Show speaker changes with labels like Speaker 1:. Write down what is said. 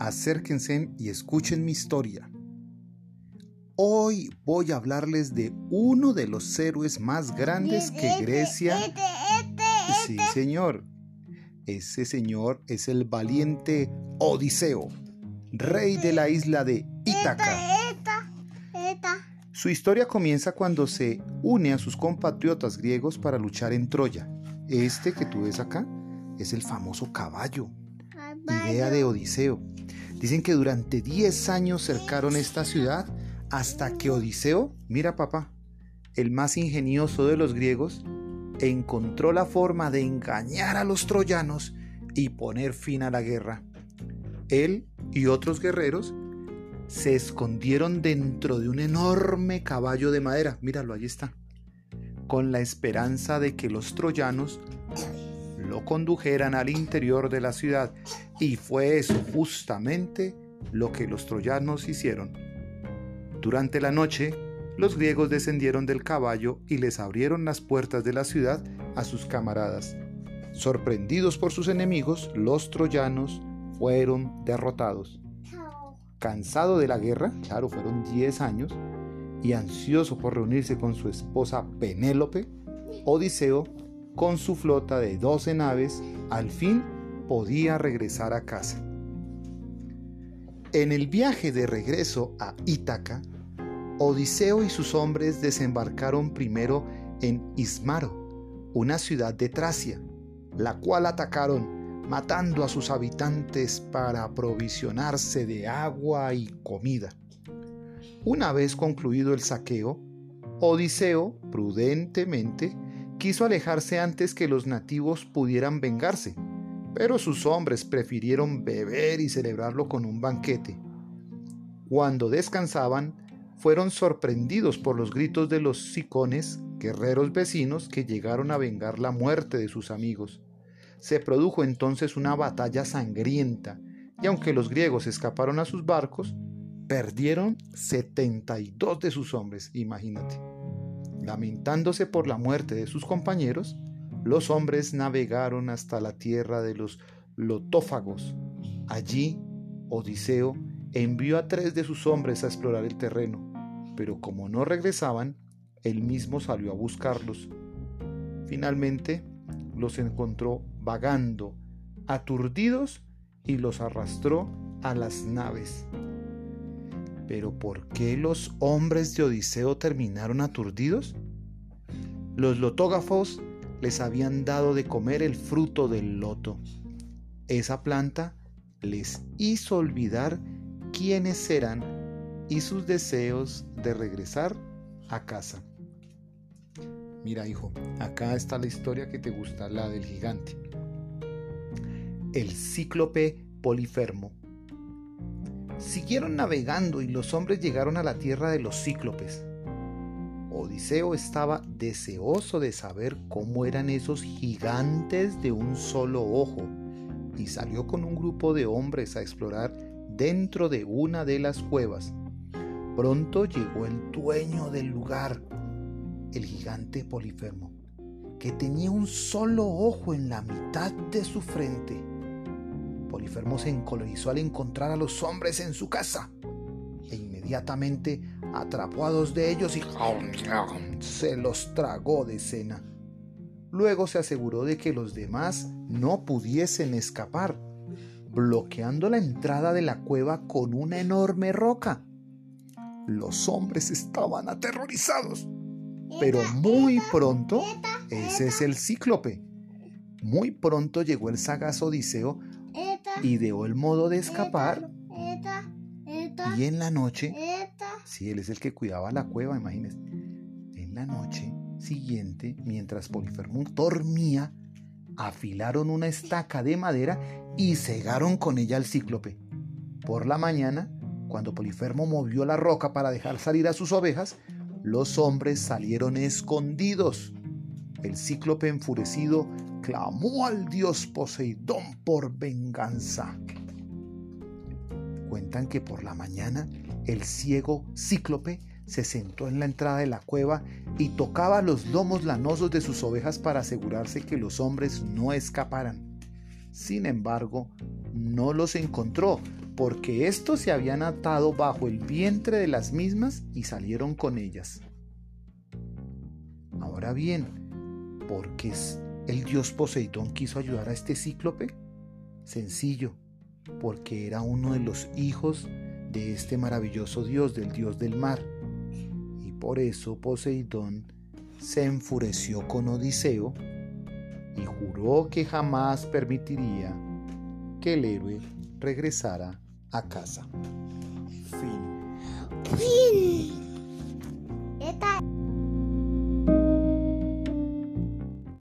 Speaker 1: acérquense y escuchen mi historia. Hoy voy a hablarles de uno de los héroes más grandes que Grecia... Sí, señor. Ese señor es el valiente Odiseo, rey de la isla de Ítaca. Su historia comienza cuando se une a sus compatriotas griegos para luchar en Troya. Este que tú ves acá es el famoso caballo, idea de Odiseo. Dicen que durante 10 años cercaron esta ciudad hasta que Odiseo, mira papá, el más ingenioso de los griegos, encontró la forma de engañar a los troyanos y poner fin a la guerra. Él y otros guerreros se escondieron dentro de un enorme caballo de madera, míralo, ahí está, con la esperanza de que los troyanos lo condujeran al interior de la ciudad. Y fue eso justamente lo que los troyanos hicieron. Durante la noche, los griegos descendieron del caballo y les abrieron las puertas de la ciudad a sus camaradas. Sorprendidos por sus enemigos, los troyanos fueron derrotados. Cansado de la guerra, claro, fueron 10 años, y ansioso por reunirse con su esposa Penélope, Odiseo con su flota de 12 naves, al fin podía regresar a casa. En el viaje de regreso a Ítaca, Odiseo y sus hombres desembarcaron primero en Ismaro, una ciudad de Tracia, la cual atacaron, matando a sus habitantes para aprovisionarse de agua y comida. Una vez concluido el saqueo, Odiseo, prudentemente, quiso alejarse antes que los nativos pudieran vengarse, pero sus hombres prefirieron beber y celebrarlo con un banquete. Cuando descansaban, fueron sorprendidos por los gritos de los sicones, guerreros vecinos que llegaron a vengar la muerte de sus amigos. Se produjo entonces una batalla sangrienta, y aunque los griegos escaparon a sus barcos, perdieron 72 de sus hombres, imagínate. Lamentándose por la muerte de sus compañeros, los hombres navegaron hasta la tierra de los lotófagos. Allí, Odiseo envió a tres de sus hombres a explorar el terreno, pero como no regresaban, él mismo salió a buscarlos. Finalmente, los encontró vagando, aturdidos, y los arrastró a las naves. Pero ¿por qué los hombres de Odiseo terminaron aturdidos? Los lotógrafos les habían dado de comer el fruto del loto. Esa planta les hizo olvidar quiénes eran y sus deseos de regresar a casa. Mira, hijo, acá está la historia que te gusta, la del gigante. El cíclope polifermo Siguieron navegando y los hombres llegaron a la tierra de los cíclopes. Odiseo estaba deseoso de saber cómo eran esos gigantes de un solo ojo y salió con un grupo de hombres a explorar dentro de una de las cuevas. Pronto llegó el dueño del lugar, el gigante Polifermo, que tenía un solo ojo en la mitad de su frente Polifermo se encolerizó al encontrar a los hombres en su casa e inmediatamente atrapó a dos de ellos y se los tragó de cena. Luego se aseguró de que los demás no pudiesen escapar, bloqueando la entrada de la cueva con una enorme roca. Los hombres estaban aterrorizados, pero muy pronto, ese es el cíclope, muy pronto llegó el sagaz Odiseo ideó el modo de escapar y en la noche, si él es el que cuidaba la cueva, imagínense, en la noche siguiente, mientras Polifermo dormía, afilaron una estaca de madera y cegaron con ella al cíclope. Por la mañana, cuando Polifermo movió la roca para dejar salir a sus ovejas, los hombres salieron escondidos. El cíclope enfurecido clamó al dios Poseidón por venganza. Cuentan que por la mañana el ciego cíclope se sentó en la entrada de la cueva y tocaba los lomos lanosos de sus ovejas para asegurarse que los hombres no escaparan. Sin embargo, no los encontró porque estos se habían atado bajo el vientre de las mismas y salieron con ellas. Ahora bien, ¿por qué el dios Poseidón quiso ayudar a este cíclope? Sencillo, porque era uno de los hijos de este maravilloso dios, del dios del mar. Y por eso Poseidón se enfureció con Odiseo y juró que jamás permitiría que el héroe regresara a casa. Fin.